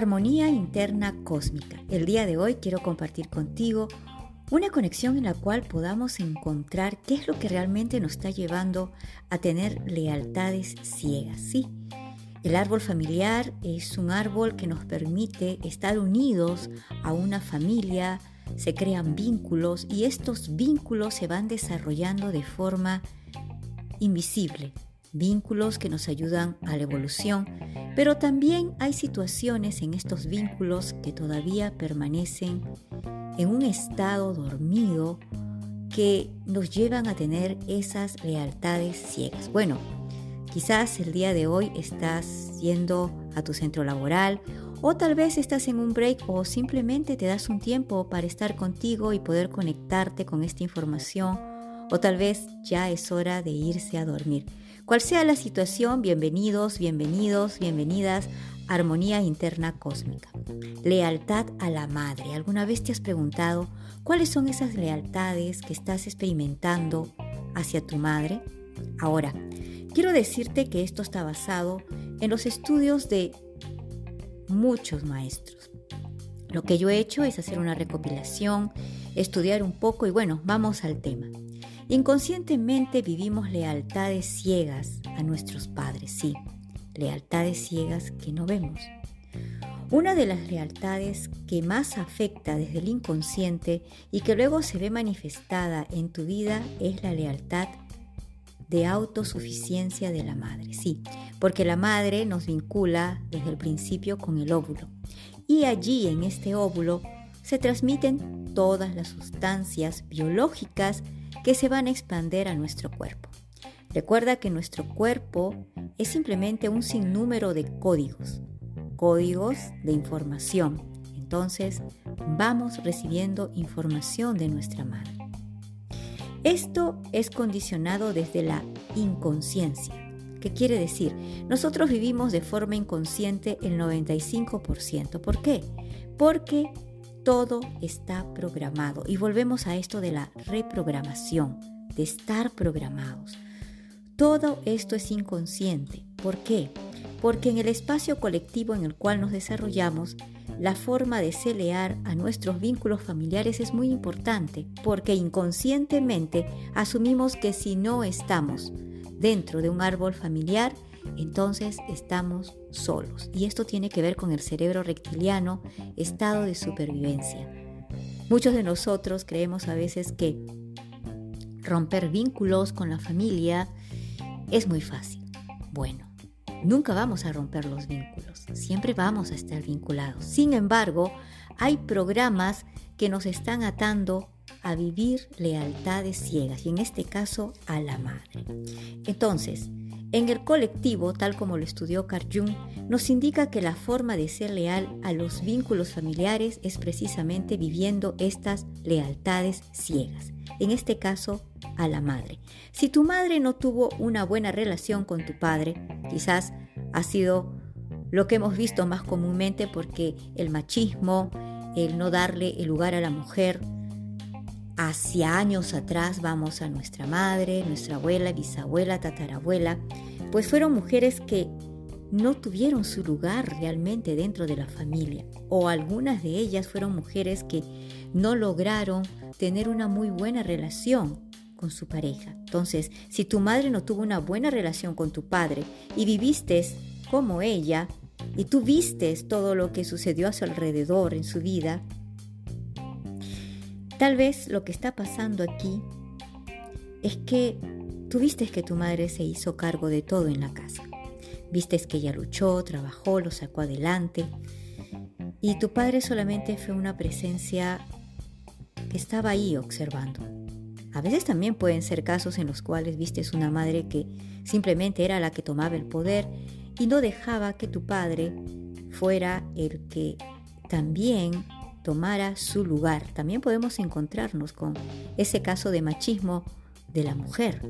Armonía Interna Cósmica. El día de hoy quiero compartir contigo una conexión en la cual podamos encontrar qué es lo que realmente nos está llevando a tener lealtades ciegas. Sí, el árbol familiar es un árbol que nos permite estar unidos a una familia, se crean vínculos y estos vínculos se van desarrollando de forma invisible, vínculos que nos ayudan a la evolución, pero también hay situaciones en estos vínculos que todavía permanecen en un estado dormido que nos llevan a tener esas lealtades ciegas. Bueno, quizás el día de hoy estás yendo a tu centro laboral o tal vez estás en un break o simplemente te das un tiempo para estar contigo y poder conectarte con esta información o tal vez ya es hora de irse a dormir. Cual sea la situación, bienvenidos, bienvenidos, bienvenidas Armonía Interna Cósmica. Lealtad a la madre. ¿Alguna vez te has preguntado cuáles son esas lealtades que estás experimentando hacia tu madre? Ahora, quiero decirte que esto está basado en los estudios de muchos maestros. Lo que yo he hecho es hacer una recopilación, estudiar un poco y bueno, vamos al tema. Inconscientemente vivimos lealtades ciegas a nuestros padres, sí, lealtades ciegas que no vemos. Una de las lealtades que más afecta desde el inconsciente y que luego se ve manifestada en tu vida es la lealtad de autosuficiencia de la madre, sí, porque la madre nos vincula desde el principio con el óvulo y allí en este óvulo se transmiten todas las sustancias biológicas que se van a expandir a nuestro cuerpo. Recuerda que nuestro cuerpo es simplemente un sinnúmero de códigos, códigos de información. Entonces vamos recibiendo información de nuestra madre. Esto es condicionado desde la inconsciencia. ¿Qué quiere decir? Nosotros vivimos de forma inconsciente el 95%. ¿Por qué? Porque todo está programado. Y volvemos a esto de la reprogramación, de estar programados. Todo esto es inconsciente. ¿Por qué? Porque en el espacio colectivo en el cual nos desarrollamos, la forma de celear a nuestros vínculos familiares es muy importante, porque inconscientemente asumimos que si no estamos dentro de un árbol familiar, entonces estamos solos. Y esto tiene que ver con el cerebro reptiliano, estado de supervivencia. Muchos de nosotros creemos a veces que romper vínculos con la familia es muy fácil. Bueno, nunca vamos a romper los vínculos, siempre vamos a estar vinculados. Sin embargo, hay programas que nos están atando a vivir lealtades ciegas y en este caso a la madre. Entonces, en el colectivo, tal como lo estudió Carl Jung, nos indica que la forma de ser leal a los vínculos familiares es precisamente viviendo estas lealtades ciegas, en este caso a la madre. Si tu madre no tuvo una buena relación con tu padre, quizás ha sido lo que hemos visto más comúnmente porque el machismo, el no darle el lugar a la mujer, hacia años atrás vamos a nuestra madre, nuestra abuela, bisabuela, tatarabuela, pues fueron mujeres que no tuvieron su lugar realmente dentro de la familia o algunas de ellas fueron mujeres que no lograron tener una muy buena relación con su pareja. Entonces, si tu madre no tuvo una buena relación con tu padre y viviste como ella y tú vistes todo lo que sucedió a su alrededor en su vida, Tal vez lo que está pasando aquí es que tú viste que tu madre se hizo cargo de todo en la casa. Vistes que ella luchó, trabajó, lo sacó adelante. Y tu padre solamente fue una presencia que estaba ahí observando. A veces también pueden ser casos en los cuales vistes una madre que simplemente era la que tomaba el poder y no dejaba que tu padre fuera el que también tomara su lugar. También podemos encontrarnos con ese caso de machismo de la mujer.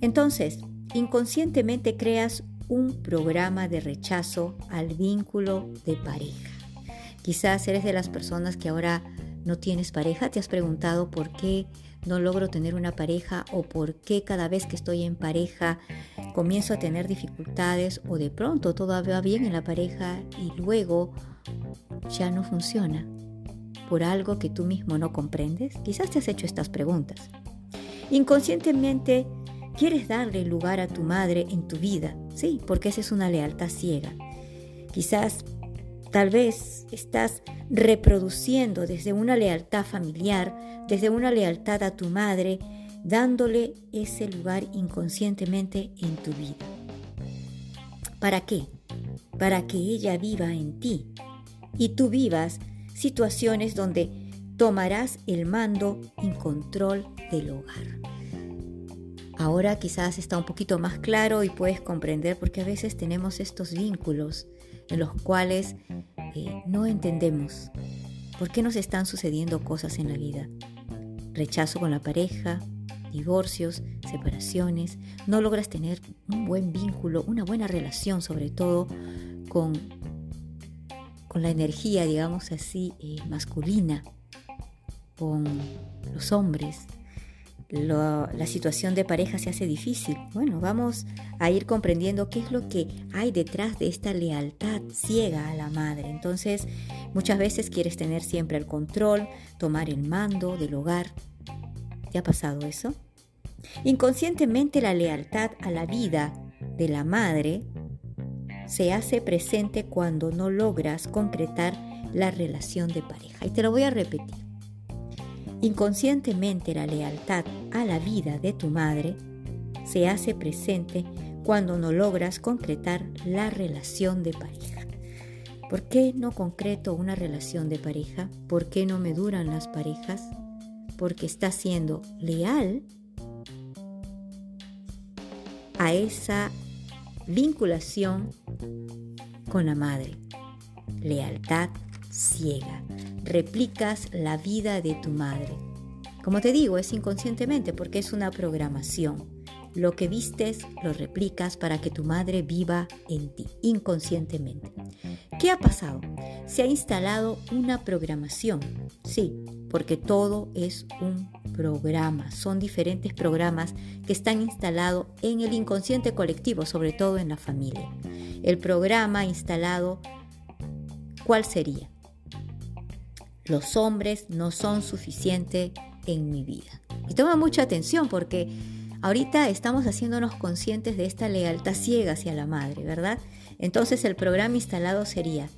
Entonces, inconscientemente creas un programa de rechazo al vínculo de pareja. Quizás eres de las personas que ahora no tienes pareja? ¿Te has preguntado por qué no logro tener una pareja o por qué cada vez que estoy en pareja comienzo a tener dificultades o de pronto todo va bien en la pareja y luego ya no funciona? ¿Por algo que tú mismo no comprendes? Quizás te has hecho estas preguntas. Inconscientemente quieres darle lugar a tu madre en tu vida, sí, porque esa es una lealtad ciega. Quizás, tal vez, estás reproduciendo desde una lealtad familiar, desde una lealtad a tu madre, dándole ese lugar inconscientemente en tu vida. ¿Para qué? Para que ella viva en ti y tú vivas situaciones donde tomarás el mando y control del hogar. Ahora quizás está un poquito más claro y puedes comprender porque a veces tenemos estos vínculos en los cuales eh, no entendemos por qué nos están sucediendo cosas en la vida. Rechazo con la pareja, divorcios, separaciones, no logras tener un buen vínculo, una buena relación sobre todo con, con la energía, digamos así, eh, masculina, con los hombres, la situación de pareja se hace difícil. Bueno, vamos a ir comprendiendo qué es lo que hay detrás de esta lealtad ciega a la madre. Entonces, muchas veces quieres tener siempre el control, tomar el mando del hogar. ¿Te ha pasado eso? Inconscientemente la lealtad a la vida de la madre se hace presente cuando no logras concretar la relación de pareja. Y te lo voy a repetir. Inconscientemente la lealtad a la vida de tu madre se hace presente cuando no logras concretar la relación de pareja. ¿Por qué no concreto una relación de pareja? ¿Por qué no me duran las parejas? Porque está siendo leal a esa vinculación con la madre. Lealtad ciega replicas la vida de tu madre. Como te digo, es inconscientemente porque es una programación. Lo que vistes lo replicas para que tu madre viva en ti, inconscientemente. ¿Qué ha pasado? Se ha instalado una programación. Sí, porque todo es un programa. Son diferentes programas que están instalados en el inconsciente colectivo, sobre todo en la familia. El programa instalado, ¿cuál sería? los hombres no son suficientes en mi vida. Y toma mucha atención porque ahorita estamos haciéndonos conscientes de esta lealtad ciega hacia la madre, ¿verdad? Entonces el programa instalado sería,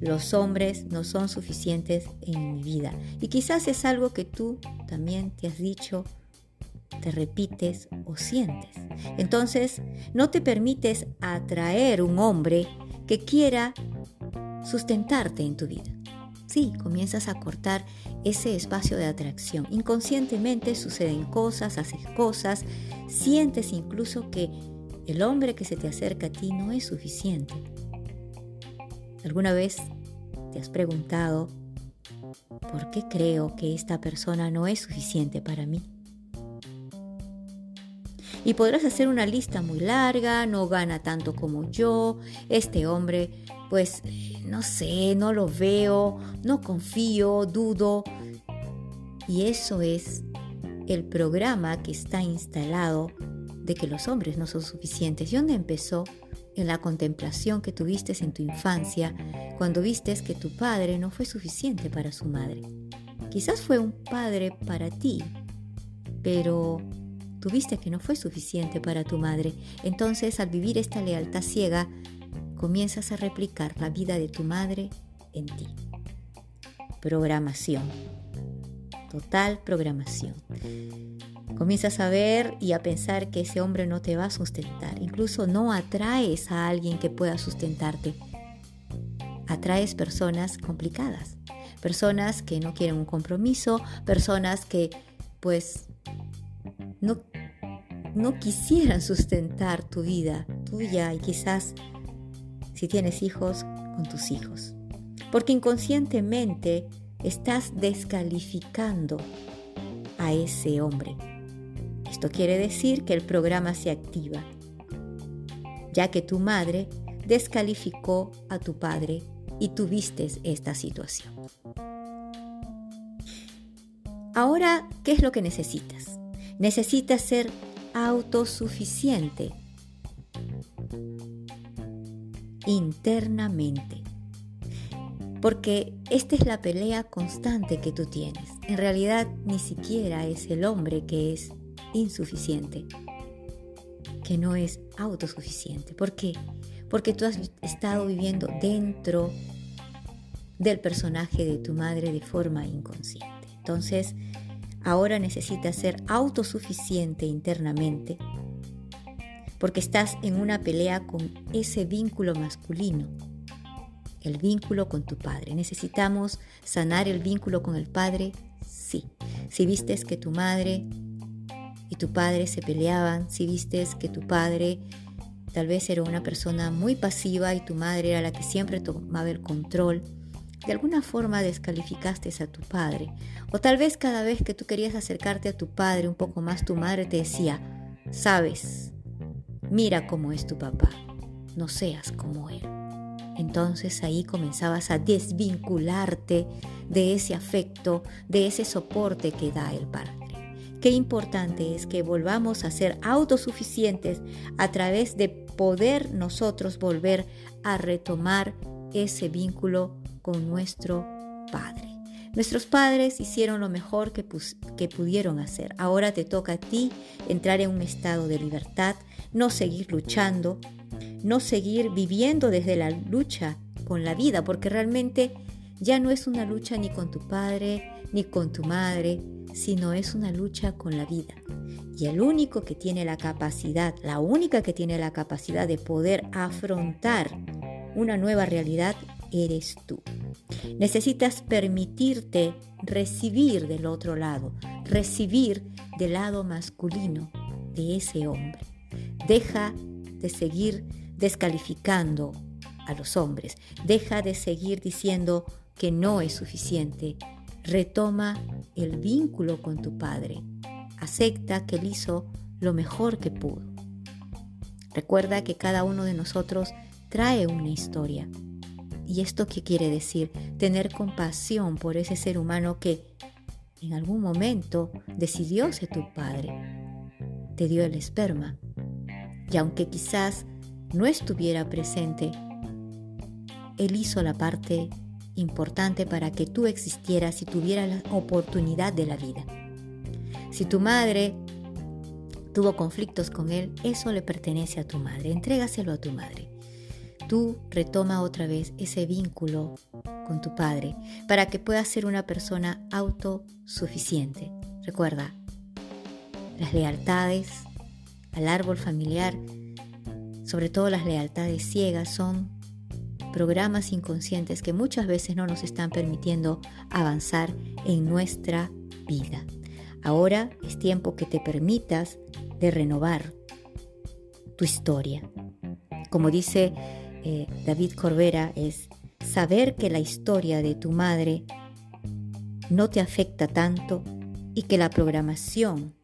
los hombres no son suficientes en mi vida. Y quizás es algo que tú también te has dicho, te repites o sientes. Entonces no te permites atraer un hombre que quiera sustentarte en tu vida. Sí, comienzas a cortar ese espacio de atracción. Inconscientemente suceden cosas, haces cosas, sientes incluso que el hombre que se te acerca a ti no es suficiente. ¿Alguna vez te has preguntado por qué creo que esta persona no es suficiente para mí? Y podrás hacer una lista muy larga, no gana tanto como yo, este hombre pues no sé, no lo veo, no confío, dudo. Y eso es el programa que está instalado de que los hombres no son suficientes. ¿Y dónde empezó? En la contemplación que tuviste en tu infancia, cuando vistes que tu padre no fue suficiente para su madre. Quizás fue un padre para ti, pero tuviste que no fue suficiente para tu madre. Entonces, al vivir esta lealtad ciega, comienzas a replicar la vida de tu madre en ti. Programación. Total programación. Comienzas a ver y a pensar que ese hombre no te va a sustentar. Incluso no atraes a alguien que pueda sustentarte. Atraes personas complicadas. Personas que no quieren un compromiso. Personas que pues no, no quisieran sustentar tu vida tuya y quizás si tienes hijos, con tus hijos. Porque inconscientemente estás descalificando a ese hombre. Esto quiere decir que el programa se activa, ya que tu madre descalificó a tu padre y tuviste esta situación. Ahora, ¿qué es lo que necesitas? Necesitas ser autosuficiente internamente. Porque esta es la pelea constante que tú tienes. En realidad ni siquiera es el hombre que es insuficiente, que no es autosuficiente. ¿Por qué? Porque tú has estado viviendo dentro del personaje de tu madre de forma inconsciente. Entonces, ahora necesitas ser autosuficiente internamente porque estás en una pelea con ese vínculo masculino, el vínculo con tu padre. ¿Necesitamos sanar el vínculo con el padre? Sí. Si vistes que tu madre tu padre se peleaban, si vistes que tu padre tal vez era una persona muy pasiva y tu madre era la que siempre tomaba el control, de alguna forma descalificaste a tu padre. O tal vez cada vez que tú querías acercarte a tu padre un poco más, tu madre te decía, sabes, mira cómo es tu papá, no seas como él. Entonces ahí comenzabas a desvincularte de ese afecto, de ese soporte que da el Padre. Qué importante es que volvamos a ser autosuficientes a través de poder nosotros volver a retomar ese vínculo con nuestro Padre. Nuestros padres hicieron lo mejor que, que, pudieron hacer. Ahora te toca a ti entrar en un estado de libertad, no seguir luchando, no seguir viviendo desde la lucha con la vida, porque realmente ya no es una lucha ni con tu padre ni con tu madre, sino es una lucha con la vida. Y el único que tiene la capacidad, la única que tiene la capacidad de poder afrontar una nueva realidad, eres tú. Necesitas permitirte recibir del otro lado, recibir del lado masculino de ese hombre. Deja de seguir descalificando a los hombres. Deja de seguir diciendo que no es suficiente. Retoma el vínculo con tu padre. Acepta que él hizo lo mejor que pudo. Recuerda que cada uno de nosotros trae una historia. ¿Y esto qué quiere decir? Tener compasión por ese ser humano que en algún momento decidió ser tu padre. Te dio el esperma. Y aunque quizás no estuviera presente, Él hizo la parte importante para que tú existieras y tuvieras la oportunidad de la vida. Si tu madre tuvo conflictos con Él, eso le pertenece a tu madre. Entrégaselo a tu madre tú retoma otra vez ese vínculo con tu padre para que puedas ser una persona autosuficiente. Recuerda, las lealtades al árbol familiar, sobre todo las lealtades ciegas, son programas inconscientes que muchas veces no nos están permitiendo avanzar en nuestra vida. Ahora es tiempo que te permitas de renovar tu historia. Como dice eh, David Corbera es saber que la historia de tu madre no te afecta tanto y que la programación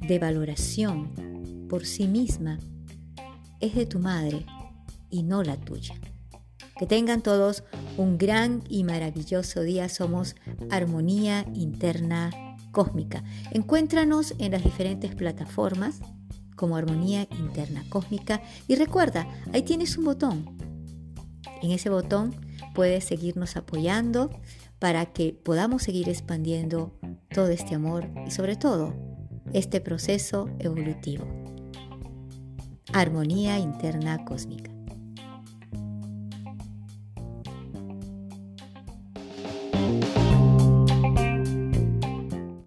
de valoración por sí misma es de tu madre y no la tuya. Que tengan todos un gran y maravilloso día. Somos Armonía Interna Cósmica. Encuéntranos en las diferentes plataformas como armonía interna cósmica. Y recuerda, ahí tienes un botón. En ese botón puedes seguirnos apoyando para que podamos seguir expandiendo todo este amor y sobre todo este proceso evolutivo. Armonía interna cósmica.